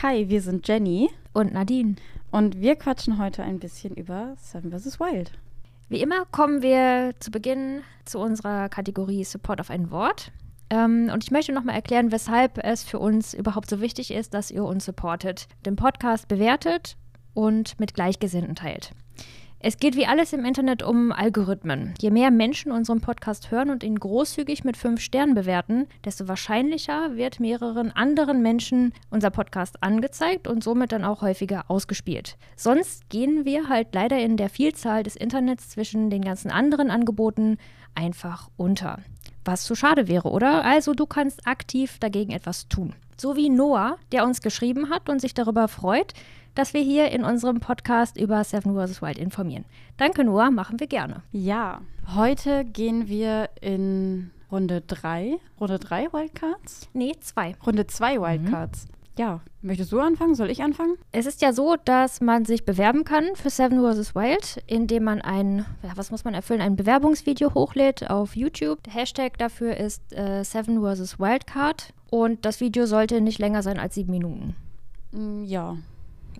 Hi, wir sind Jenny und Nadine. Und wir quatschen heute ein bisschen über Seven vs. Wild. Wie immer kommen wir zu Beginn zu unserer Kategorie Support auf ein Wort. Ähm, und ich möchte nochmal erklären, weshalb es für uns überhaupt so wichtig ist, dass ihr uns supportet, den Podcast bewertet und mit Gleichgesinnten teilt. Es geht wie alles im Internet um Algorithmen. Je mehr Menschen unseren Podcast hören und ihn großzügig mit fünf Sternen bewerten, desto wahrscheinlicher wird mehreren anderen Menschen unser Podcast angezeigt und somit dann auch häufiger ausgespielt. Sonst gehen wir halt leider in der Vielzahl des Internets zwischen den ganzen anderen Angeboten einfach unter. Was zu schade wäre, oder? Also du kannst aktiv dagegen etwas tun. So wie Noah, der uns geschrieben hat und sich darüber freut, dass wir hier in unserem Podcast über Seven vs. Wild informieren. Danke, Noah, machen wir gerne. Ja, heute gehen wir in Runde 3. Runde 3 Wildcards? Nee, 2. Runde 2 Wildcards. Mhm. Ja, möchtest du anfangen? Soll ich anfangen? Es ist ja so, dass man sich bewerben kann für Seven vs. Wild, indem man ein, ja, was muss man erfüllen, ein Bewerbungsvideo hochlädt auf YouTube. Der Hashtag dafür ist äh, Seven vs. Wildcard und das Video sollte nicht länger sein als sieben Minuten. Mm, ja,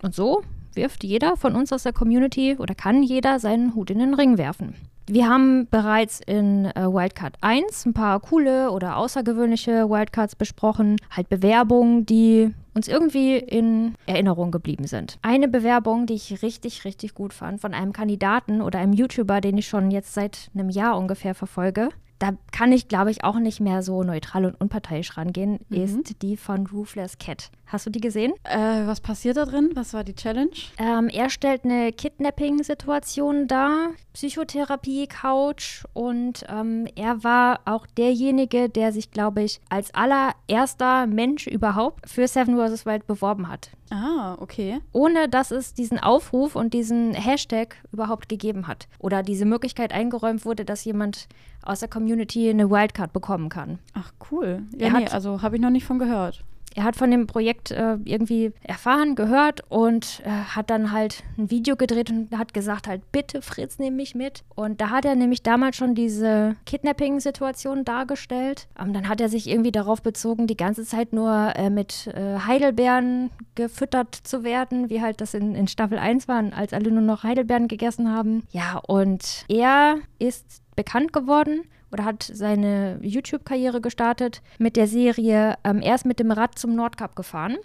und so wirft jeder von uns aus der Community oder kann jeder seinen Hut in den Ring werfen. Wir haben bereits in äh, Wildcard 1 ein paar coole oder außergewöhnliche Wildcards besprochen, halt Bewerbungen, die uns irgendwie in Erinnerung geblieben sind. Eine Bewerbung, die ich richtig, richtig gut fand, von einem Kandidaten oder einem YouTuber, den ich schon jetzt seit einem Jahr ungefähr verfolge, da kann ich, glaube ich, auch nicht mehr so neutral und unparteiisch rangehen, mhm. ist die von Roofless Cat. Hast du die gesehen? Äh, was passiert da drin? Was war die Challenge? Ähm, er stellt eine Kidnapping-Situation dar, Psychotherapie-Couch und ähm, er war auch derjenige, der sich, glaube ich, als allererster Mensch überhaupt für Seven vs. Wild beworben hat. Ah, okay. Ohne dass es diesen Aufruf und diesen Hashtag überhaupt gegeben hat. Oder diese Möglichkeit eingeräumt wurde, dass jemand aus der Community eine Wildcard bekommen kann. Ach, cool. Ja, nee, also habe ich noch nicht von gehört er hat von dem Projekt äh, irgendwie erfahren, gehört und äh, hat dann halt ein Video gedreht und hat gesagt halt, bitte Fritz, nimm mich mit. Und da hat er nämlich damals schon diese Kidnapping-Situation dargestellt. Ähm, dann hat er sich irgendwie darauf bezogen, die ganze Zeit nur äh, mit äh, Heidelbeeren gefüttert zu werden, wie halt das in, in Staffel 1 war, als alle nur noch Heidelbeeren gegessen haben. Ja, und er ist bekannt geworden oder hat seine YouTube-Karriere gestartet mit der Serie ähm, erst mit dem Rad zum Nordkap gefahren,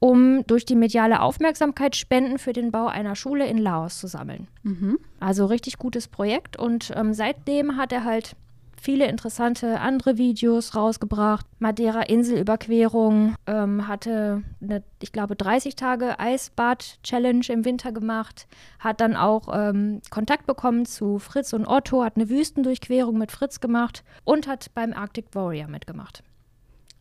um durch die mediale Aufmerksamkeit Spenden für den Bau einer Schule in Laos zu sammeln. Mhm. Also richtig gutes Projekt und ähm, seitdem hat er halt viele interessante andere Videos rausgebracht. Madeira Inselüberquerung ähm, hatte eine, ich glaube, 30 Tage Eisbad-Challenge im Winter gemacht, hat dann auch ähm, Kontakt bekommen zu Fritz und Otto, hat eine Wüstendurchquerung mit Fritz gemacht und hat beim Arctic Warrior mitgemacht.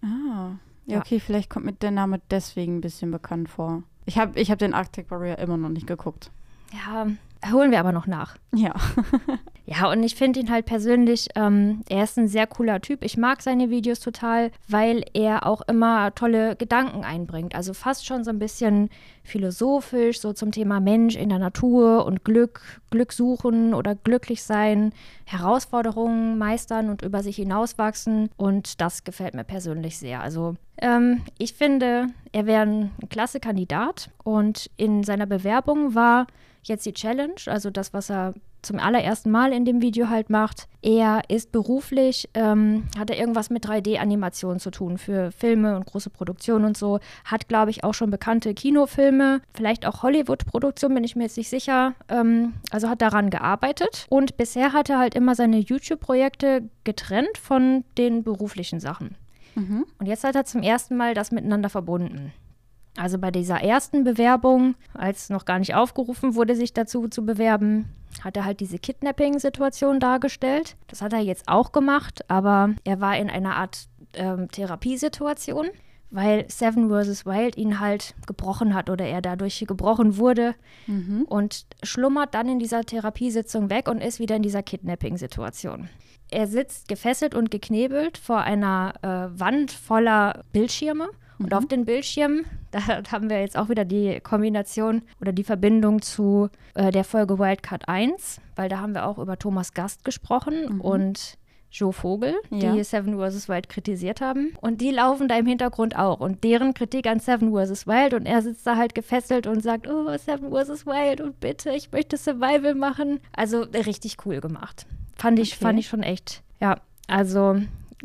Ah, ja, okay, vielleicht kommt mir der Name deswegen ein bisschen bekannt vor. Ich habe ich hab den Arctic Warrior immer noch nicht geguckt. Ja, holen wir aber noch nach. Ja. ja, und ich finde ihn halt persönlich, ähm, er ist ein sehr cooler Typ. Ich mag seine Videos total, weil er auch immer tolle Gedanken einbringt. Also fast schon so ein bisschen philosophisch, so zum Thema Mensch in der Natur und Glück, Glück suchen oder glücklich sein, Herausforderungen meistern und über sich hinauswachsen. Und das gefällt mir persönlich sehr. Also ähm, ich finde, er wäre ein klasse Kandidat und in seiner Bewerbung war jetzt die Challenge, also das, was er zum allerersten Mal in dem Video halt macht. Er ist beruflich, ähm, hat er irgendwas mit 3D-Animation zu tun für Filme und große Produktionen und so. Hat, glaube ich, auch schon bekannte Kinofilme, vielleicht auch Hollywood-Produktionen, bin ich mir jetzt nicht sicher. Ähm, also hat daran gearbeitet. Und bisher hat er halt immer seine YouTube-Projekte getrennt von den beruflichen Sachen. Mhm. Und jetzt hat er zum ersten Mal das miteinander verbunden. Also bei dieser ersten Bewerbung, als noch gar nicht aufgerufen wurde, sich dazu zu bewerben, hat er halt diese Kidnapping-Situation dargestellt. Das hat er jetzt auch gemacht, aber er war in einer Art ähm, Therapiesituation, weil Seven vs. Wild ihn halt gebrochen hat oder er dadurch gebrochen wurde mhm. und schlummert dann in dieser Therapiesitzung weg und ist wieder in dieser Kidnapping-Situation. Er sitzt gefesselt und geknebelt vor einer äh, Wand voller Bildschirme und mhm. auf den Bildschirmen, da haben wir jetzt auch wieder die Kombination oder die Verbindung zu äh, der Folge Wildcard 1, weil da haben wir auch über Thomas Gast gesprochen mhm. und Joe Vogel, Ja. die Seven vs. Wild kritisiert haben. Und die laufen da im Hintergrund auch. Und deren Kritik an Seven vs. Wild. Und er sitzt da halt gefesselt und sagt, oh, Seven vs. Wild und bitte, ich möchte Survival machen. Also richtig cool gemacht. Fand ich, Okay. fand ich schon echt. Ja, also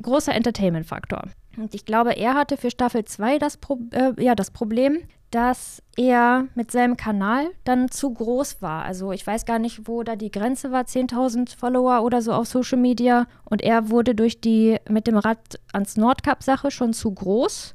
großer Entertainment-Faktor. Und ich glaube, er hatte für Staffel 2 das, Pro äh, ja, das Problem, dass er mit seinem Kanal dann zu groß war. Also ich weiß gar nicht, wo da die Grenze war, 10.000 Follower oder so auf Social Media. Und er wurde durch die mit dem Rad ans Nordkap-Sache schon zu groß.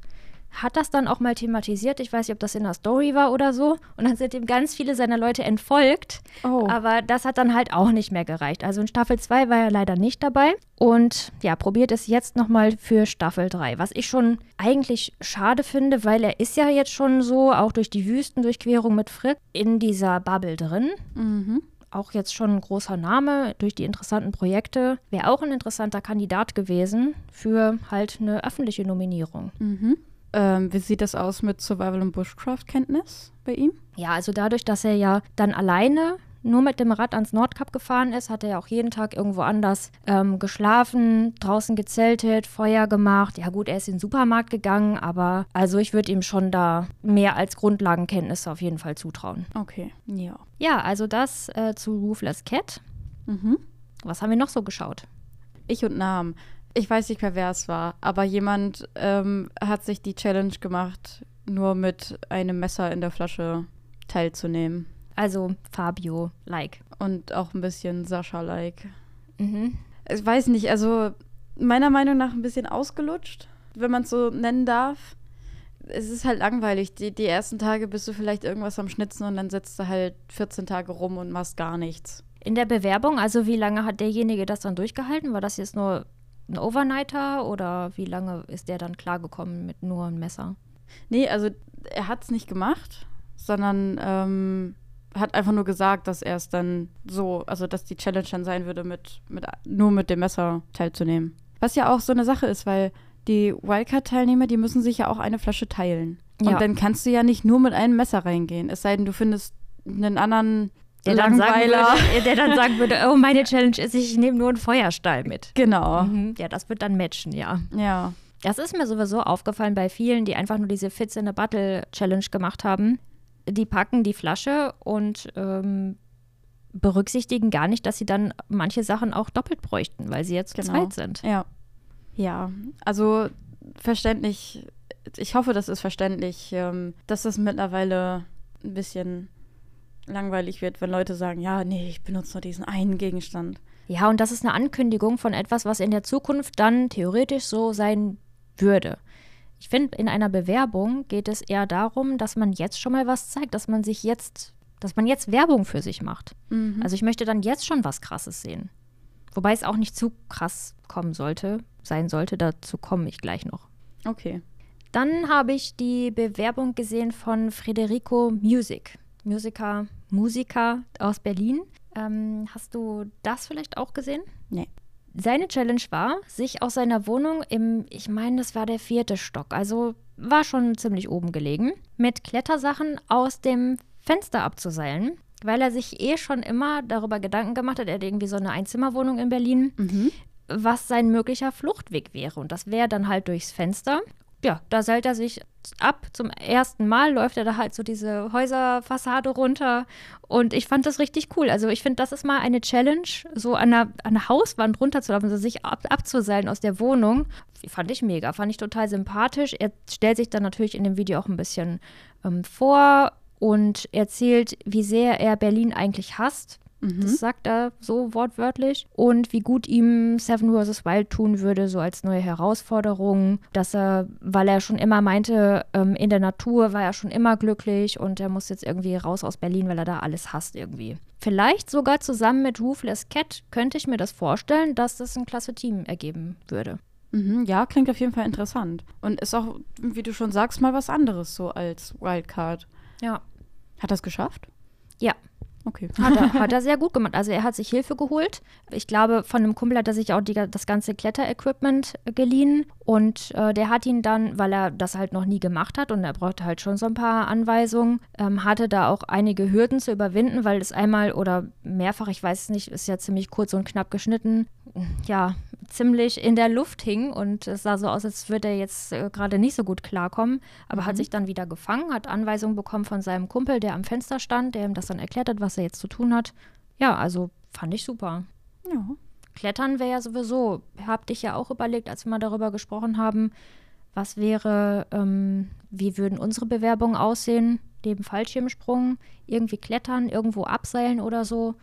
Hat das dann auch mal thematisiert. Ich weiß nicht, ob das in der Story war oder so. Und dann sind ihm ganz viele seiner Leute entfolgt. Oh. Aber das hat dann halt auch nicht mehr gereicht. Also in Staffel 2 war er leider nicht dabei. Und ja, probiert es jetzt nochmal für Staffel 3. Was ich schon eigentlich schade finde, weil er ist ja jetzt schon so, auch durch die Wüstendurchquerung mit Frick, in dieser Bubble drin. Mhm. Auch jetzt schon ein großer Name durch die interessanten Projekte. Wäre auch ein interessanter Kandidat gewesen für halt eine öffentliche Nominierung. Mhm. Ähm, wie sieht das aus mit Survival- und Bushcraft-Kenntnis bei ihm? Ja, also dadurch, dass er ja dann alleine nur mit dem Rad ans Nordkap gefahren ist, hat er ja auch jeden Tag irgendwo anders ähm, geschlafen, draußen gezeltet, Feuer gemacht. Ja gut, er ist in den Supermarkt gegangen, aber also ich würde ihm schon da mehr als Grundlagenkenntnisse auf jeden Fall zutrauen. Okay, ja. Ja, also das äh, zu Ruthless Cat. Mhm. Was haben wir noch so geschaut? Ich und Namen. Ich weiß nicht mehr, wer es war, aber jemand ähm, hat sich die Challenge gemacht, nur mit einem Messer in der Flasche teilzunehmen. Also Fabio, like. Und auch ein bisschen Sascha-like. Mhm. Ich weiß nicht, also meiner Meinung nach ein bisschen ausgelutscht, wenn man es so nennen darf. Es ist halt langweilig. Die, die ersten Tage bist du vielleicht irgendwas am Schnitzen und dann sitzt du halt 14 Tage rum und machst gar nichts. In der Bewerbung, also wie lange hat derjenige das dann durchgehalten? War das jetzt nur ein Overnighter oder wie lange ist der dann klargekommen mit nur einem Messer? Nee, also er hat es nicht gemacht, sondern ähm, hat einfach nur gesagt, dass er es dann so, also dass die Challenge dann sein würde, mit, mit nur mit dem Messer teilzunehmen. Was ja auch so eine Sache ist, weil die Wildcard-Teilnehmer, die müssen sich ja auch eine Flasche teilen. Und Ja. dann kannst du ja nicht nur mit einem Messer reingehen. Es sei denn, du findest einen anderen Der dann, sagen Langweiler. würde, der dann sagen würde, oh, meine Challenge ist, ich nehme nur einen Feuerstahl mit. Genau. Mhm. Ja, das wird dann matchen, ja. Ja. Das ist mir sowieso aufgefallen bei vielen, die einfach nur diese Fits in a Battle Challenge gemacht haben. Die packen die Flasche und ähm, berücksichtigen gar nicht, dass sie dann manche Sachen auch doppelt bräuchten, weil sie jetzt Genau. zweit sind. Ja. Ja, also verständlich. Ich hoffe, das ist verständlich, ähm, dass das mittlerweile ein bisschen langweilig wird, wenn Leute sagen, ja, nee, ich benutze nur diesen einen Gegenstand. Ja, und das ist eine Ankündigung von etwas, was in der Zukunft dann theoretisch so sein würde. Ich finde, in einer Bewerbung geht es eher darum, dass man jetzt schon mal was zeigt, dass man sich jetzt, dass man jetzt Werbung für sich macht. Mhm. Also ich möchte dann jetzt schon was Krasses sehen. Wobei es auch nicht zu krass kommen sollte, sein sollte, dazu komme ich gleich noch. Okay. Dann habe ich die Bewerbung gesehen von Federico Music. Musiker, Musiker aus Berlin. Ähm, hast du das vielleicht auch gesehen? Nee. Seine Challenge war, sich aus seiner Wohnung im, ich meine, das war der vierte Stock, also war schon ziemlich oben gelegen, mit Klettersachen aus dem Fenster abzuseilen, weil er sich eh schon immer darüber Gedanken gemacht hat, er hat irgendwie so eine Einzimmerwohnung in Berlin, Mhm. was sein möglicher Fluchtweg wäre. Und das wäre dann halt durchs Fenster. Ja, da seilt er sich ab. Zum ersten Mal läuft er da halt so diese Häuserfassade runter. Und ich fand das richtig cool. Also ich finde, das ist mal eine Challenge, so an einer, an einer Hauswand runterzulaufen, so sich ab, abzuseilen aus der Wohnung. Fand ich mega, fand ich total sympathisch. Er stellt sich dann natürlich in dem Video auch ein bisschen ähm, vor und erzählt, wie sehr er Berlin eigentlich hasst. Mhm. Das sagt er so wortwörtlich. Und wie gut ihm Seven vs. Wild tun würde, so als neue Herausforderung. Dass er, weil er schon immer meinte, ähm, in der Natur war er schon immer glücklich und er muss jetzt irgendwie raus aus Berlin, weil er da alles hasst irgendwie. Vielleicht sogar zusammen mit Ruthless Cat könnte ich mir das vorstellen, dass das ein klasse Team ergeben würde. Mhm. Ja, klingt auf jeden Fall interessant. Und ist auch, wie du schon sagst, mal was anderes so als Wildcard. Ja. Hat er es geschafft? Ja. Okay. Hat er, hat er sehr gut gemacht. Also er hat sich Hilfe geholt. Ich glaube, von einem Kumpel hat er sich auch die, das ganze Kletterequipment geliehen. Und äh, der hat ihn dann, weil er das halt noch nie gemacht hat und er brauchte halt schon so ein paar Anweisungen, ähm, hatte da auch einige Hürden zu überwinden, weil es einmal oder mehrfach, ich weiß es nicht, ist ja ziemlich kurz und knapp geschnitten, ja, ziemlich in der Luft hing und es sah so aus, als würde er jetzt äh, gerade nicht so gut klarkommen, aber Mhm. hat sich dann wieder gefangen, hat Anweisungen bekommen von seinem Kumpel, der am Fenster stand, der ihm das dann erklärt hat, was er jetzt zu tun hat. Ja, also fand ich super. Ja. Klettern wäre ja sowieso, hab dich ja auch überlegt, als wir mal darüber gesprochen haben, was wäre, ähm, wie würden unsere Bewerbungen aussehen, neben Fallschirmsprung, irgendwie klettern, irgendwo abseilen oder so.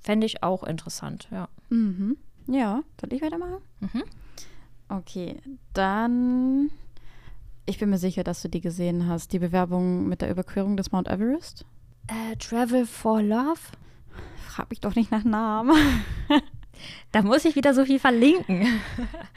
Fände ich auch interessant, ja. Mhm. Ja, soll ich weitermachen? Mhm. Okay, dann. Ich bin mir sicher, dass du die gesehen hast. Die Bewerbung mit der Überquerung des Mount Everest. Äh, Travel for Love? Frag mich doch nicht nach Namen. Da muss ich wieder so viel verlinken.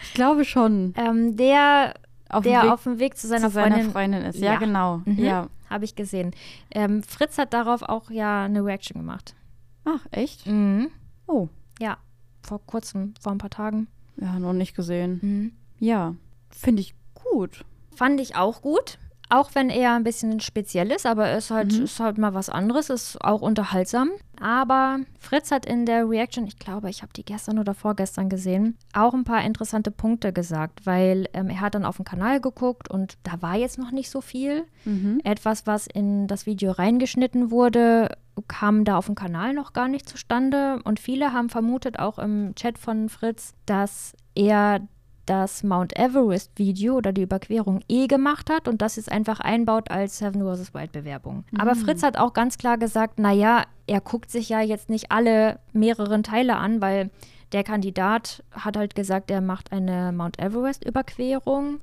Ich glaube schon. ähm, der, Auf dem der Weg auf dem Weg zu seiner, zu seiner Freundin, Freundin ist. Ja, Ja. genau. Mhm. Ja. habe ich gesehen. Ähm, Fritz hat darauf auch ja eine Reaction gemacht. Ach, echt? Mhm. Oh. Ja, vor kurzem, vor ein paar Tagen. Ja, noch nicht gesehen. Mhm. Ja, finde ich gut. Fand ich auch gut. Auch wenn er ein bisschen speziell ist, aber er ist halt, Mhm. ist halt mal was anderes, ist auch unterhaltsam. Aber Fritz hat in der Reaction, ich glaube, ich habe die gestern oder vorgestern gesehen, auch ein paar interessante Punkte gesagt, weil ähm, er hat dann auf den Kanal geguckt und da war jetzt noch nicht so viel. Mhm. Etwas, was in das Video reingeschnitten wurde, kam da auf dem Kanal noch gar nicht zustande. Und viele haben vermutet, auch im Chat von Fritz, dass er das Mount Everest-Video oder die Überquerung eh gemacht hat und das jetzt einfach einbaut als Seven vs. Wild-Bewerbung. Aber Fritz hat auch ganz klar gesagt, naja, er guckt sich ja jetzt nicht alle mehreren Teile an, weil der Kandidat hat halt gesagt, er macht eine Mount Everest-Überquerung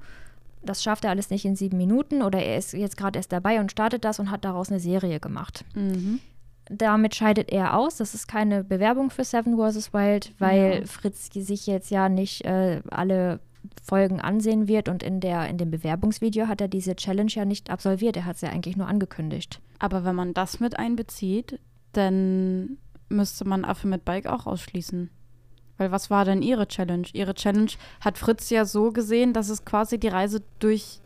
das schafft er alles nicht in sieben Minuten oder er ist jetzt gerade erst dabei und startet das und hat daraus eine Serie gemacht. Mhm. Damit scheidet er aus. Das ist keine Bewerbung für Seven vs. Wild, weil Ja. Fritz sich jetzt ja nicht äh, alle Folgen ansehen wird und in, der, in dem Bewerbungsvideo hat er diese Challenge ja nicht absolviert. Er hat es ja eigentlich nur angekündigt. Aber wenn man das mit einbezieht, dann müsste man Affe mit Bike auch ausschließen. Weil was war denn ihre Challenge? Ihre Challenge hat Fritz ja so gesehen, dass es quasi die Reise durch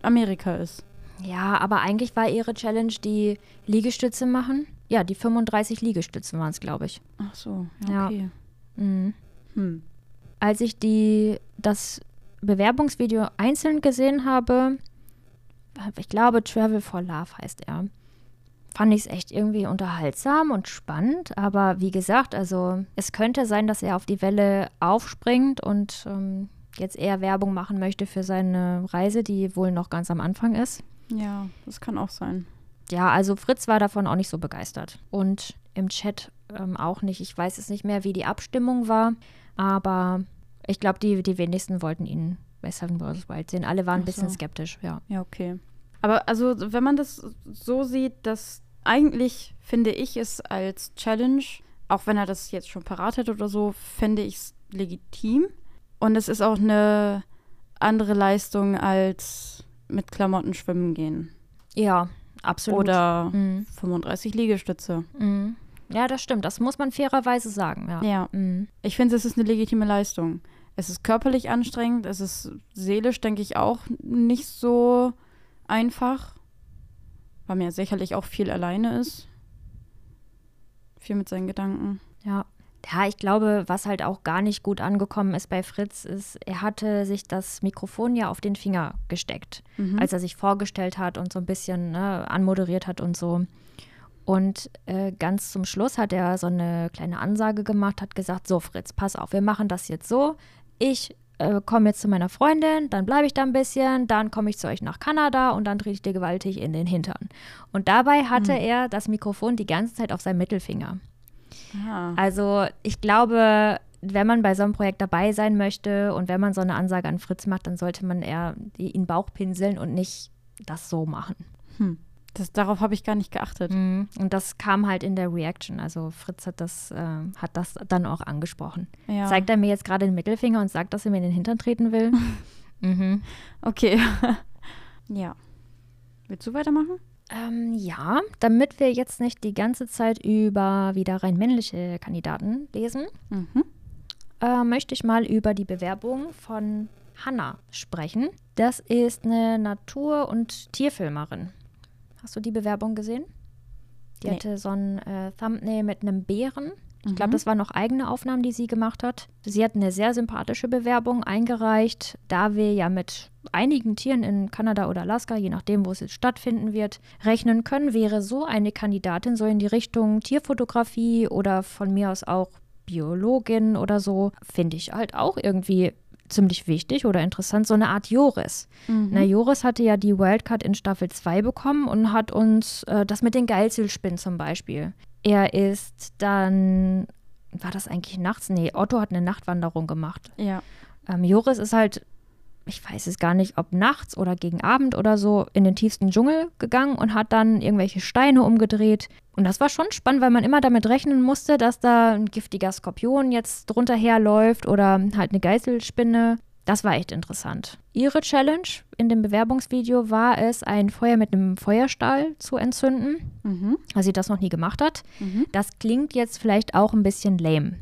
Amerika ist. Ja, aber eigentlich war ihre Challenge die Liegestütze machen. Ja, die 35 Liegestützen waren es, glaube ich. Ach so, Ja. ja, okay. Mhm. Hm. als ich die, das Bewerbungsvideo einzeln gesehen habe, ich glaube Travel for Love heißt er, fand ich es echt irgendwie unterhaltsam und spannend. Aber wie gesagt, also es könnte sein, dass er auf die Welle aufspringt und ähm, jetzt eher Werbung machen möchte für seine Reise, die wohl noch ganz am Anfang ist. Ja, das kann auch sein. Ja, also Fritz war davon auch nicht so begeistert. Und im Chat ähm, auch nicht. Ich weiß es nicht mehr, wie die Abstimmung war, aber ich glaube, die, die wenigsten wollten ihn bei Seven vs. Wild sehen. Alle waren ein Ach bisschen so. skeptisch, ja. Ja, okay. Aber also, wenn man das so sieht, dass eigentlich finde ich es als Challenge, auch wenn er das jetzt schon parat hat oder so, finde ich es legitim. Und es ist auch eine andere Leistung als mit Klamotten schwimmen gehen. Ja, absolut. Oder Mhm. 35 Liegestütze. Mhm. Ja, das stimmt. Das muss man fairerweise sagen, ja. Ja, Mhm. ich finde, es ist eine legitime Leistung. Es ist körperlich anstrengend, es ist seelisch, denke ich, auch nicht so einfach, weil man ja sicherlich auch viel alleine ist. Viel mit seinen Gedanken. Ja. Ja, ich glaube, was halt auch gar nicht gut angekommen ist bei Fritz, ist, er hatte sich das Mikrofon ja auf den Finger gesteckt, Mhm. als er sich vorgestellt hat und so ein bisschen ne, anmoderiert hat und so. Und äh, ganz zum Schluss hat er so eine kleine Ansage gemacht, hat gesagt, so Fritz, pass auf, wir machen das jetzt so. Ich äh, komme jetzt zu meiner Freundin, dann bleibe ich da ein bisschen, dann komme ich zu euch nach Kanada und dann trete ich dir gewaltig in den Hintern. Und dabei hatte er das Mikrofon die ganze Zeit auf seinem Mittelfinger. Ah. Also ich glaube, wenn man bei so einem Projekt dabei sein möchte und wenn man so eine Ansage an Fritz macht, dann sollte man eher ihn Bauch pinseln und nicht das so machen. Hm. Das, darauf habe ich gar nicht geachtet. Mhm. Und das kam halt in der Reaction. Also Fritz hat das, äh, hat das dann auch angesprochen. Ja. Zeigt er mir jetzt gerade den Mittelfinger und sagt, dass er mir in den Hintern treten will? mhm. Okay. ja. Willst du weitermachen? Ähm, ja, damit wir jetzt nicht die ganze Zeit über wieder rein männliche Kandidaten lesen, Mhm. äh, möchte ich mal über die Bewerbung von Hannah sprechen. Das ist eine Natur- und Tierfilmerin. Hast du die Bewerbung gesehen? Die Nee. hatte so ein äh, Thumbnail mit einem Bären Ich glaube, das waren noch eigene Aufnahmen, die sie gemacht hat. Sie hat eine sehr sympathische Bewerbung eingereicht, da wir ja mit einigen Tieren in Kanada oder Alaska, je nachdem, wo es jetzt stattfinden wird, rechnen können, wäre so eine Kandidatin so in die Richtung Tierfotografie oder von mir aus auch Biologin oder so, finde ich halt auch irgendwie ziemlich wichtig oder interessant, so eine Art Joris. Mhm. Na, Joris hatte ja die Wildcard in Staffel 2 bekommen und hat uns äh, das mit den Geilzielspinnen zum Beispiel. Er ist dann, war das eigentlich nachts? Nee, Otto hat eine Nachtwanderung gemacht. Ja. Ähm, Joris ist halt, ich weiß es gar nicht, ob nachts oder gegen Abend oder so, in den tiefsten Dschungel gegangen und hat dann irgendwelche Steine umgedreht. Und das war schon spannend, weil man immer damit rechnen musste, dass da ein giftiger Skorpion jetzt drunter herläuft oder halt eine Geißelspinne. Das war echt interessant. Ihre Challenge in dem Bewerbungsvideo war es, ein Feuer mit einem Feuerstahl zu entzünden, Mhm. weil sie das noch nie gemacht hat. Mhm. Das klingt jetzt vielleicht auch ein bisschen lame.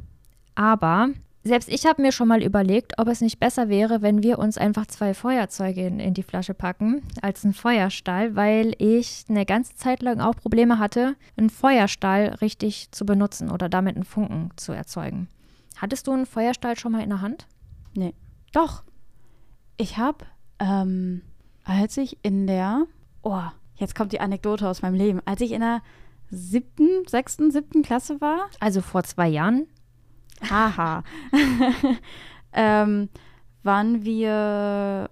Aber selbst ich habe mir schon mal überlegt, ob es nicht besser wäre, wenn wir uns einfach zwei Feuerzeuge in, in die Flasche packen, als einen Feuerstahl, weil ich eine ganze Zeit lang auch Probleme hatte, einen Feuerstahl richtig zu benutzen oder damit einen Funken zu erzeugen. Hattest du einen Feuerstahl schon mal in der Hand? Doch. Ich habe, ähm, als ich in der, oh, jetzt kommt die Anekdote aus meinem Leben. Als ich in der siebten, sechsten, siebten Klasse war, Also vor zwei Jahren? haha, ähm, waren wir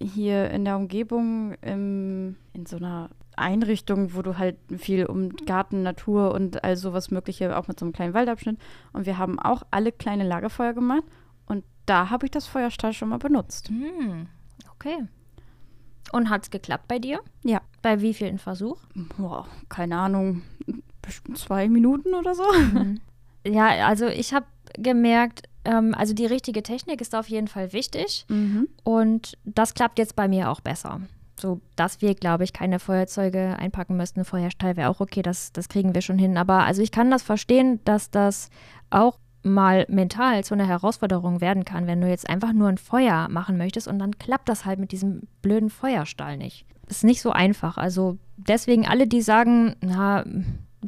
hier in der Umgebung im, in so einer Einrichtung, wo du halt viel um Garten, Natur und all sowas Mögliche, auch mit so einem kleinen Waldabschnitt. Und wir haben auch alle kleine Lagerfeuer gemacht. Und da habe ich das Feuerstahl schon mal benutzt. Hm, okay. Und hat es geklappt bei dir? Ja. Bei wie vielen Versuch? Boah, keine Ahnung, bestimmt zwei Minuten oder so. Ja, also ich habe gemerkt, ähm, also die richtige Technik ist auf jeden Fall wichtig Mhm. und das klappt jetzt bei mir auch besser. So, dass wir, glaube ich, keine Feuerzeuge einpacken müssten. Feuerstahl wäre auch okay, das, das kriegen wir schon hin. Aber also ich kann das verstehen, dass das auch mal mental zu einer Herausforderung werden kann, wenn du jetzt einfach nur ein Feuer machen möchtest und dann klappt das halt mit diesem blöden Feuerstahl nicht. Ist nicht so einfach. Also deswegen alle, die sagen, na,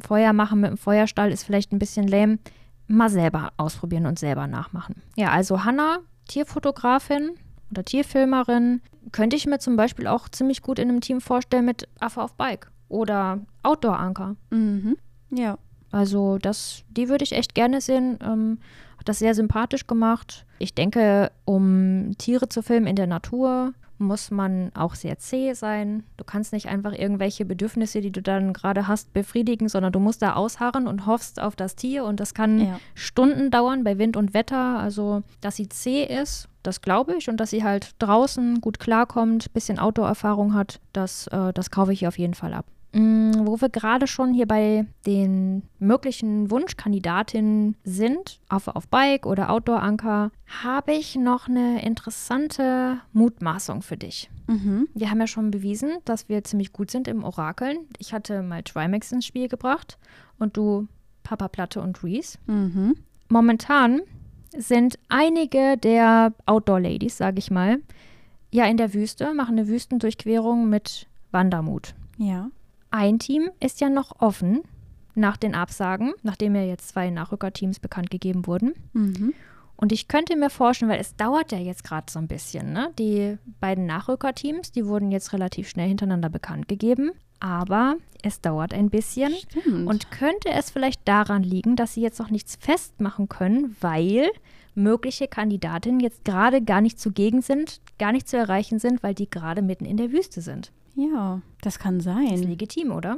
Feuer machen mit dem Feuerstahl ist vielleicht ein bisschen lame, mal selber ausprobieren und selber nachmachen. Ja, also Hanna, Tierfotografin oder Tierfilmerin, könnte ich mir zum Beispiel auch ziemlich gut in einem Team vorstellen mit Affe auf Bike oder Outdoor-Anker. Mhm. Ja. Also das, die würde ich echt gerne sehen. Ähm, hat das sehr sympathisch gemacht. Ich denke, um Tiere zu filmen in der Natur, muss man auch sehr zäh sein. Du kannst nicht einfach irgendwelche Bedürfnisse, die du dann gerade hast, befriedigen, sondern du musst da ausharren und hoffst auf das Tier. Und das kann Ja. Stunden dauern bei Wind und Wetter. Also, dass sie zäh ist, das glaube ich. Und dass sie halt draußen gut klarkommt, bisschen Outdoor-Erfahrung hat, das, äh, das kaufe ich ihr auf jeden Fall ab. Mm, wo wir gerade schon hier bei den möglichen Wunschkandidatinnen sind, auf, auf Bike oder Outdoor-Anker, habe ich noch eine interessante Mutmaßung für dich. Mhm. Wir haben ja schon bewiesen, dass wir ziemlich gut sind im Orakeln. Ich hatte mal Trimax ins Spiel gebracht und du Papa Platte und Reese. Mhm. Momentan sind einige der Outdoor-Ladies, sage ich mal, ja in der Wüste, machen eine Wüstendurchquerung mit Wandermut. Ja. Ein Team ist ja noch offen nach den Absagen, nachdem ja jetzt zwei Nachrückerteams bekannt gegeben wurden. Mhm. Und ich könnte mir vorstellen, weil es dauert ja jetzt gerade so ein bisschen, ne? Die beiden Nachrückerteams, die wurden jetzt relativ schnell hintereinander bekannt gegeben. Aber es dauert ein bisschen. Stimmt. Und könnte es vielleicht daran liegen, dass sie jetzt noch nichts festmachen können, weil mögliche Kandidatinnen jetzt gerade gar nicht zugegen sind, gar nicht zu erreichen sind, weil die gerade mitten in der Wüste sind. Ja, das kann Ist sein. legitim, oder?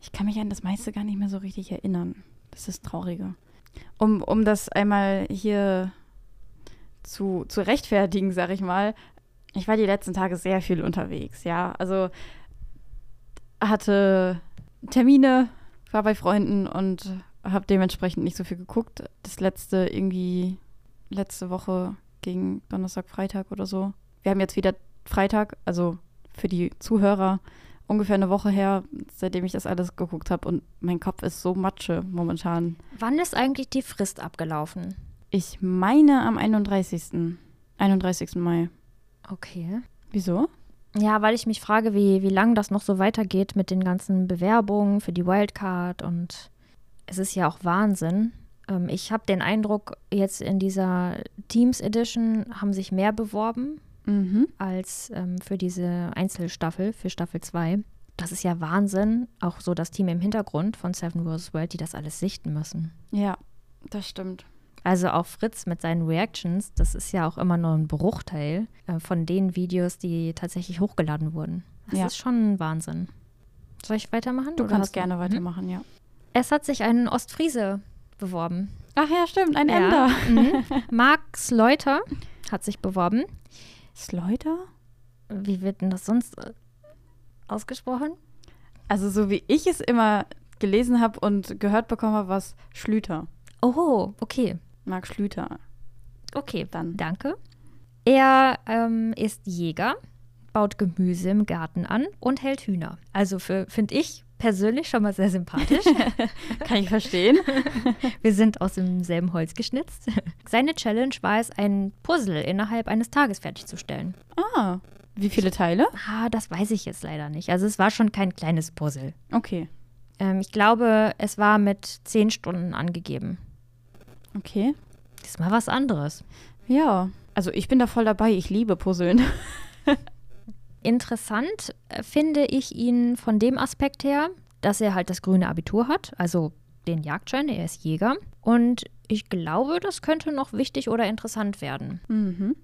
Ich kann mich an das meiste gar nicht mehr so richtig erinnern. Das ist das Traurige. Um, um das einmal hier zu, zu rechtfertigen, sag ich mal. Ich war die letzten Tage sehr viel unterwegs, ja. Also hatte Termine, war bei Freunden und habe dementsprechend nicht so viel geguckt. Das letzte irgendwie letzte Woche ging Donnerstag, Freitag oder so. Wir haben jetzt wieder Freitag, also für die Zuhörer ungefähr eine Woche her, seitdem ich das alles geguckt habe und mein Kopf ist so matsche momentan. Wann ist eigentlich die Frist abgelaufen? Ich meine am 31. 31. Mai. Okay. Wieso? Ja, weil ich mich frage, wie, wie lange das noch so weitergeht mit den ganzen Bewerbungen für die Wildcard und es ist ja auch Wahnsinn. Ähm, ich habe den Eindruck, jetzt in dieser Teams Edition haben sich mehr beworben Mhm. als ähm, für diese Einzelstaffel, für Staffel 2. Das ist ja Wahnsinn. Auch so das Team im Hintergrund von Seven vs. World, die das alles sichten müssen. Ja, das stimmt. Also auch Fritz mit seinen Reactions, das ist ja auch immer nur ein Bruchteil äh, von den Videos, die tatsächlich hochgeladen wurden. Das Ja. ist schon Wahnsinn. Soll ich weitermachen? Du kannst gerne Mhm. weitermachen, ja. Es hat sich ein Ostfriese beworben. Ach ja, stimmt, ein Ja. Ender. Mhm. Marc Sleuter hat sich beworben. Sleuter? Wie wird denn das sonst äh, ausgesprochen? Also so wie ich es immer gelesen habe und gehört bekommen habe, war es Schlüter. Oh, okay. Marc Schlüter. Okay, Dann. danke. Er ähm, ist Jäger, baut Gemüse im Garten an und hält Hühner. Also finde ich persönlich schon mal sehr sympathisch. Kann ich verstehen. Wir sind aus demselben Holz geschnitzt. Seine Challenge war es, ein Puzzle innerhalb eines Tages fertigzustellen. ah, wie viele Teile? Ah, das weiß ich jetzt leider nicht. Also es war schon kein kleines Puzzle. Okay. Ähm, ich glaube, es war mit zehn Stunden angegeben. Okay. Das ist mal was anderes. Ja. Also ich bin da voll dabei. Ich liebe Puzzeln. Interessant äh, finde ich ihn von dem Aspekt her, dass er halt das grüne Abitur hat, also den Jagdschein, er ist Jäger. Und ich glaube, das könnte noch wichtig oder interessant werden. Mhm.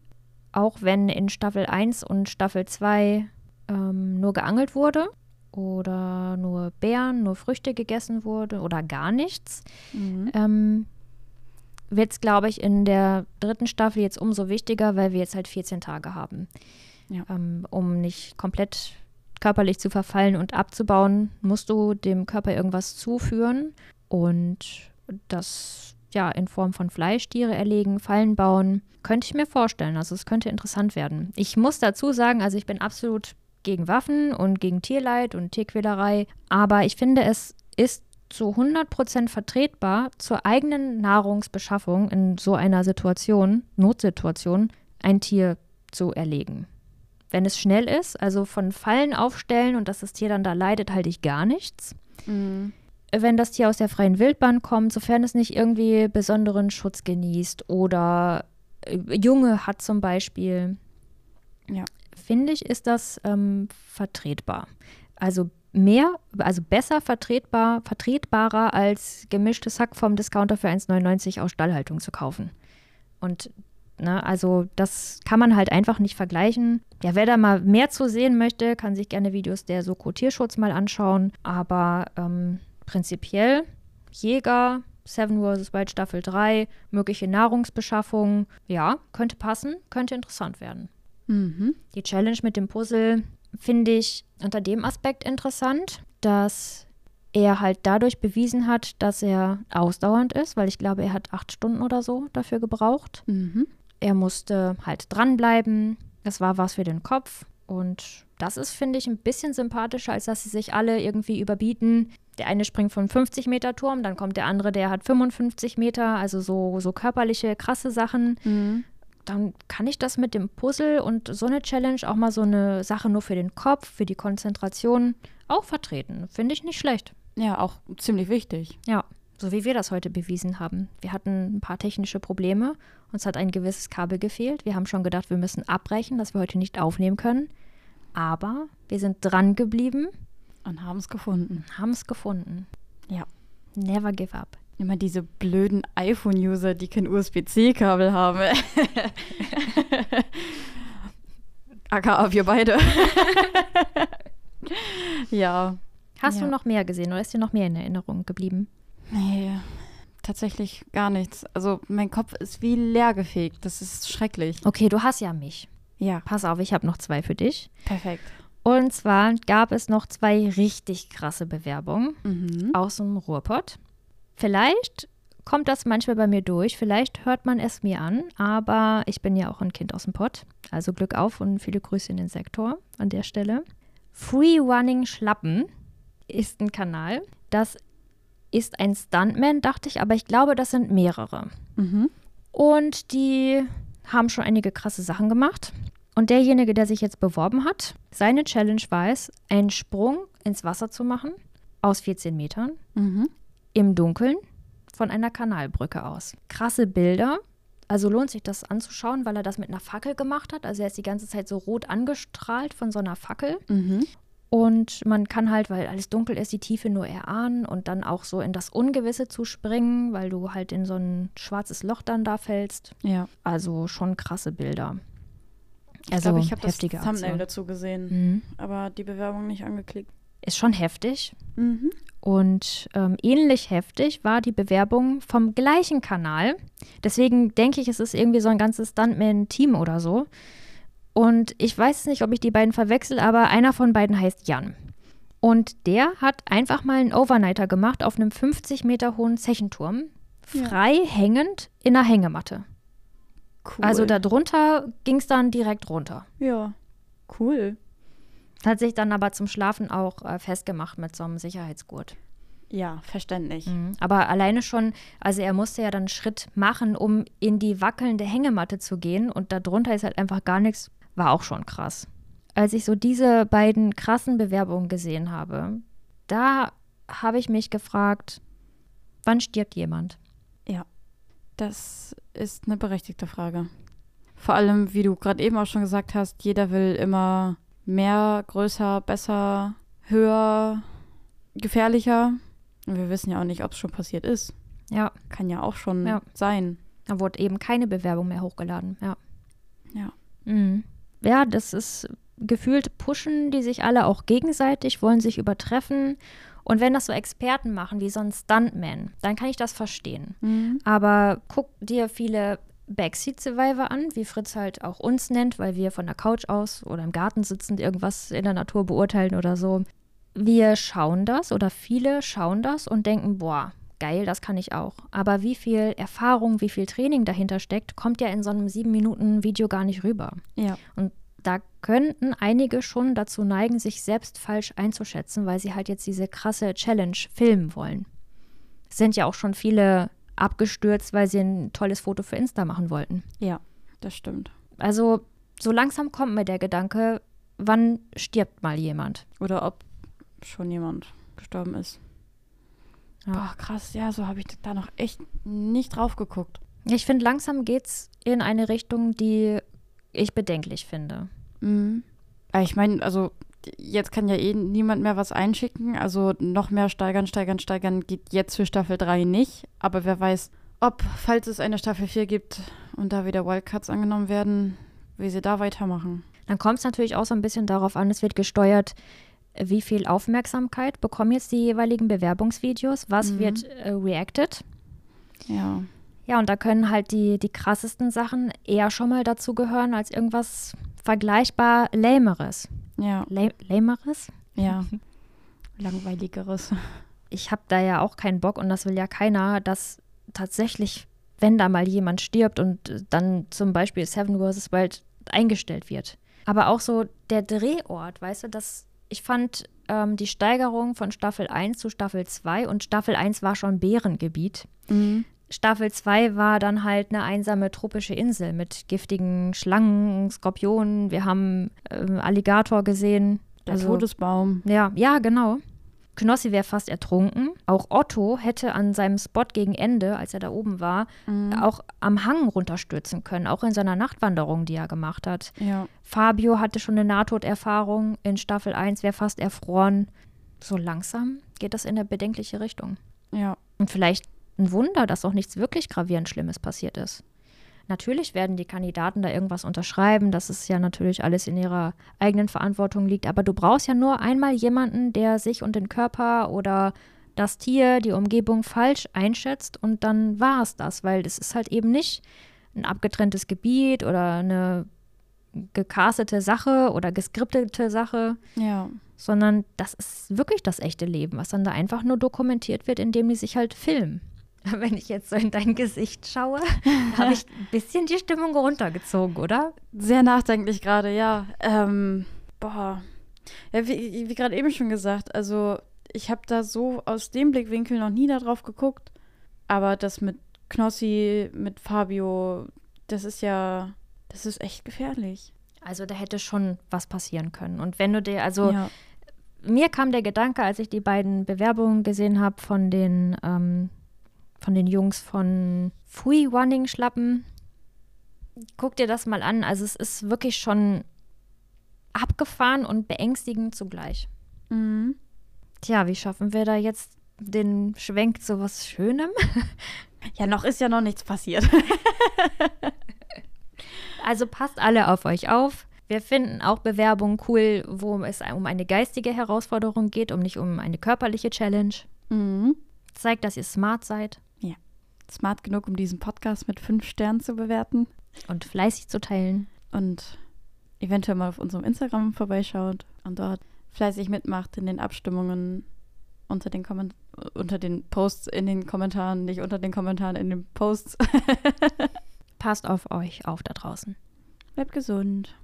Auch wenn in Staffel 1 und Staffel 2 ähm, nur geangelt wurde oder nur Beeren, nur Früchte gegessen wurde oder gar nichts, Mhm. ähm, wird es, glaube ich, in der dritten Staffel jetzt umso wichtiger, weil wir jetzt halt 14 Tage haben. Ja. Ähm, um nicht komplett körperlich zu verfallen und abzubauen, musst du dem Körper irgendwas zuführen und das ja in Form von Fleisch, Tiere erlegen, Fallen bauen, könnte ich mir vorstellen. Also es könnte interessant werden. Ich muss dazu sagen, also ich bin absolut gegen Waffen und gegen Tierleid und Tierquälerei, aber ich finde, es ist zu 100% vertretbar, zur eigenen Nahrungsbeschaffung in so einer Situation, Notsituation, ein Tier zu erlegen. Wenn es schnell ist, also von Fallen aufstellen und dass das Tier dann da leidet, halte ich gar nichts. Mhm. Wenn das Tier aus der freien Wildbahn kommt, sofern es nicht irgendwie besonderen Schutz genießt oder äh, Junge hat zum Beispiel, Ja. finde ich, ist das ähm, vertretbar. Also mehr, also besser vertretbar, vertretbarer als gemischtes Hack vom Discounter für 1,99 aus Stallhaltung zu kaufen. Und ne, also das kann man halt einfach nicht vergleichen. Ja, wer da mal mehr zu sehen möchte, kann sich gerne Videos der Soko Tierschutz mal anschauen. Aber ähm, prinzipiell Jäger, Seven vs. Wild Staffel 3, mögliche Nahrungsbeschaffung, ja, könnte passen, könnte interessant werden. Mhm. Die Challenge mit dem Puzzle finde ich unter dem Aspekt interessant, dass er halt dadurch bewiesen hat, dass er ausdauernd ist, weil ich glaube, er hat acht Stunden oder so dafür gebraucht. Mhm. Er musste halt dranbleiben. Es war was für den Kopf. Und das ist, finde ich, ein bisschen sympathischer, als dass sie sich alle irgendwie überbieten. Der eine springt von 50 Meter Turm, dann kommt der andere, der hat 55 Meter, also so, so körperliche, krasse Sachen Mhm. dann kann ich das mit dem Puzzle und so eine Challenge auch mal so eine Sache nur für den Kopf, für die Konzentration auch vertreten. Finde ich nicht schlecht. Ja, auch ziemlich wichtig. Ja, so wie wir das heute bewiesen haben. Wir hatten ein paar technische Probleme. Uns hat ein gewisses Kabel gefehlt. Wir haben schon gedacht, wir müssen abbrechen, dass wir heute nicht aufnehmen können. Aber wir sind dran geblieben, Und haben es gefunden. haben es gefunden. Ja. Never give up. Immer diese blöden iPhone-User, die kein USB-C-Kabel haben. AKA wir beide. ja. Hast Ja. du noch mehr gesehen oder ist dir noch mehr in Erinnerung geblieben? Nee, tatsächlich gar nichts. Also mein Kopf ist wie leergefegt. Das ist schrecklich. Okay, du hast ja mich. Ja, Pass auf, ich habe noch zwei für dich. perfekt. Und zwar gab es noch zwei richtig krasse Bewerbungen Mhm. aus dem Ruhrpott. Vielleicht kommt das manchmal bei mir durch, vielleicht hört man es mir an, aber ich bin ja auch ein Kind aus dem Pott. Also Glück auf und viele Grüße in den Sektor an der Stelle. Free Running Schlappen ist ein Kanal. Das ist ein Stuntman, dachte ich, aber ich glaube, das sind mehrere. Mhm. Und die haben schon einige krasse Sachen gemacht. Und derjenige, der sich jetzt beworben hat, seine Challenge war es, einen Sprung ins Wasser zu machen aus 14 Metern Mhm. im Dunkeln von einer Kanalbrücke aus. Krasse Bilder. Also lohnt sich das anzuschauen, weil er das mit einer Fackel gemacht hat. Also er ist die ganze Zeit so rot angestrahlt von so einer Fackel. Mhm. Und man kann halt, weil alles dunkel ist, die Tiefe nur erahnen und dann auch so in das Ungewisse zu springen, weil du halt in so ein schwarzes Loch dann da fällst. Ja. Also schon krasse Bilder. Ich Also glaube, ich habe das Thumbnail Aktion. dazu gesehen, Mhm. aber die Bewerbung nicht angeklickt. Ist schon heftig. Mhm. Und ähm, ähnlich heftig war die Bewerbung vom gleichen Kanal. Deswegen denke ich, es ist irgendwie so ein ganzes Stuntman-Team oder so. Und ich weiß nicht, ob ich die beiden verwechsel, aber einer von beiden heißt Jan. Und der hat einfach mal einen Overnighter gemacht auf einem 50 Meter hohen Zechenturm, Ja. frei hängend in einer Hängematte. Cool. Also darunter ging es dann direkt runter. Ja. Cool. Hat sich dann aber zum Schlafen auch äh, festgemacht mit so einem Sicherheitsgurt. Ja, verständlich. Mhm. Aber alleine schon, also er musste ja dann einen Schritt machen, um in die wackelnde Hängematte zu gehen und darunter ist halt einfach gar nichts, war auch schon krass. Als ich so diese beiden krassen Bewerbungen gesehen habe, da habe ich mich gefragt, wann stirbt jemand? Das ist eine berechtigte Frage. Vor allem, wie du gerade eben auch schon gesagt hast, jeder will immer mehr, größer, besser, höher, gefährlicher. Und wir wissen ja auch nicht, ob es schon passiert ist. Ja, Kann ja auch schon Ja. sein. da wurde eben keine Bewerbung mehr hochgeladen. Ja. Ja. Mhm. Ja, das ist gefühlt pushen die sich alle auch gegenseitig, wollen sich übertreffen. Und wenn das so Experten machen, wie so ein Stuntman, dann kann ich das verstehen. Mhm. Aber guck dir viele Backseat Survivor an, wie Fritz halt auch uns nennt, weil wir von der Couch aus oder im Garten sitzend irgendwas in der Natur beurteilen oder so. Wir schauen das oder viele schauen das und denken, boah, geil, das kann ich auch. Aber wie viel Erfahrung, wie viel Training dahinter steckt, kommt ja in so einem sieben Minuten Video gar nicht rüber. Ja. Und da könnten einige schon dazu neigen, sich selbst falsch einzuschätzen, weil sie halt jetzt diese krasse Challenge filmen wollen. Es sind ja auch schon viele abgestürzt, weil sie ein tolles Foto für Insta machen wollten. Ja, das stimmt. Also so langsam kommt mir der Gedanke, wann stirbt mal jemand? Oder ob schon jemand gestorben ist. Ja. Boah, krass, ja, so habe ich da noch echt nicht drauf geguckt. Ich finde, langsam geht's in eine Richtung, die ich bedenklich finde. Mhm. Ich meine, also jetzt kann ja eh niemand mehr was einschicken. Also noch mehr steigern, steigern, steigern geht jetzt für Staffel 3 nicht. Aber wer weiß, ob, falls es eine Staffel 4 gibt und da wieder Wildcards angenommen werden, wie sie da weitermachen. Dann kommt es natürlich auch so ein bisschen darauf an, es wird gesteuert, wie viel Aufmerksamkeit bekommen jetzt die jeweiligen Bewerbungsvideos, was Mhm. wird äh, reacted. Ja. Ja, und da können halt die, die krassesten Sachen eher schon mal dazu gehören als irgendwas vergleichbar Lameres. Ja, La Lameres? ja. Langweiligeres. Ich habe da ja auch keinen Bock und das will ja keiner, dass tatsächlich, wenn da mal jemand stirbt und äh, dann zum Beispiel Seven vs. Wild eingestellt wird. Aber auch so der Drehort, weißt du, das, ich fand ähm, die Steigerung von Staffel 1 zu Staffel 2 und Staffel 1 war schon Bärengebiet. Mhm. Staffel 2 war dann halt eine einsame tropische Insel mit giftigen Schlangen, Skorpionen. Wir haben ähm, Alligator gesehen. Der Todesbaum. Ja, ja, genau. Knossi wäre fast ertrunken. Auch Otto hätte an seinem Spot gegen Ende, als er da oben war, Mhm. auch am Hang runterstürzen können, auch in seiner Nachtwanderung, die er gemacht hat. Ja. Fabio hatte schon eine Nahtoderfahrung in Staffel 1, wäre fast erfroren. So langsam geht das in eine bedenkliche Richtung. Ja. Und vielleicht ein Wunder, dass auch nichts wirklich gravierend Schlimmes passiert ist. Natürlich werden die Kandidaten da irgendwas unterschreiben, dass es ja natürlich alles in ihrer eigenen Verantwortung liegt, aber du brauchst ja nur einmal jemanden, der sich und den Körper oder das Tier, die Umgebung falsch einschätzt und dann war es das, weil das ist halt eben nicht ein abgetrenntes Gebiet oder eine gecastete Sache oder geskriptete Sache, Ja. sondern das ist wirklich das echte Leben, was dann da einfach nur dokumentiert wird, indem die sich halt filmen. Wenn ich jetzt so in dein Gesicht schaue, habe ich ein bisschen die Stimmung runtergezogen, oder? Sehr nachdenklich gerade, ja. Ähm, boah. Ja, wie, wie gerade eben schon gesagt, also ich habe da so aus dem Blickwinkel noch nie darauf geguckt. Aber das mit Knossi, mit Fabio, das ist ja, das ist echt gefährlich. Also da hätte schon was passieren können. Und wenn du dir, also ja. mir kam der Gedanke, als ich die beiden Bewerbungen gesehen habe von den ähm, von den Jungs von Fui Running Schlappen. Guck dir das mal an. Also es ist wirklich schon abgefahren und beängstigend zugleich. Mhm. Tja, wie schaffen wir da jetzt den Schwenk zu was Schönem? Ja, noch ist ja noch nichts passiert. Also passt alle auf euch auf. Wir finden auch Bewerbungen cool, wo es um eine geistige Herausforderung geht, um nicht um eine körperliche Challenge. mhm. Zeigt, dass ihr smart seid Smart genug, um diesen Podcast mit fünf Sternen zu bewerten. und fleißig zu teilen. Und eventuell mal auf unserem Instagram vorbeischaut und dort fleißig mitmacht in den Abstimmungen unter den, Komment unter den Posts in den Kommentaren, nicht unter den Kommentaren in den Posts. Passt auf euch auf da draußen. Bleibt gesund.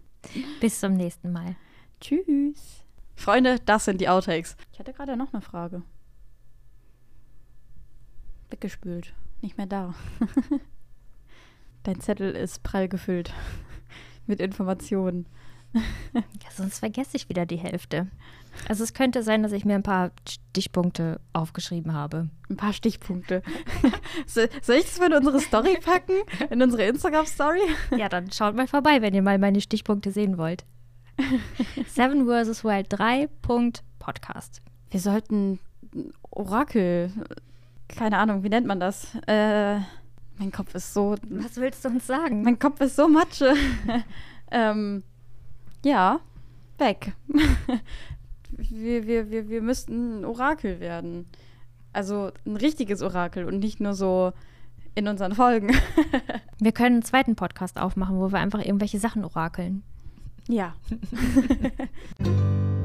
Bis zum nächsten Mal. Tschüss. Freunde, das sind die Outtakes. Ich hatte gerade noch eine Frage. Weggespült. Nicht mehr da. Dein Zettel ist prall gefüllt. Mit Informationen. Ja, sonst vergesse ich wieder die Hälfte. Also es könnte sein, dass ich mir ein paar Stichpunkte aufgeschrieben habe. Ein paar Stichpunkte. So- Soll ich das mal in unsere Story packen? In unsere Instagram-Story? Ja, dann schaut mal vorbei, wenn ihr mal meine Stichpunkte sehen wollt. Seven vs. Wild 3. Punkt Podcast. Wir sollten Orakel. Keine Ahnung, wie nennt man das? Äh, mein Kopf ist so. Was willst du uns sagen? Mein Kopf ist so Matsche. ähm, ja, weg. wir, wir, wir, wir müssten ein Orakel werden. Also ein richtiges Orakel und nicht nur so in unseren Folgen. Wir können einen zweiten Podcast aufmachen, wo wir einfach irgendwelche Sachen orakeln. ja.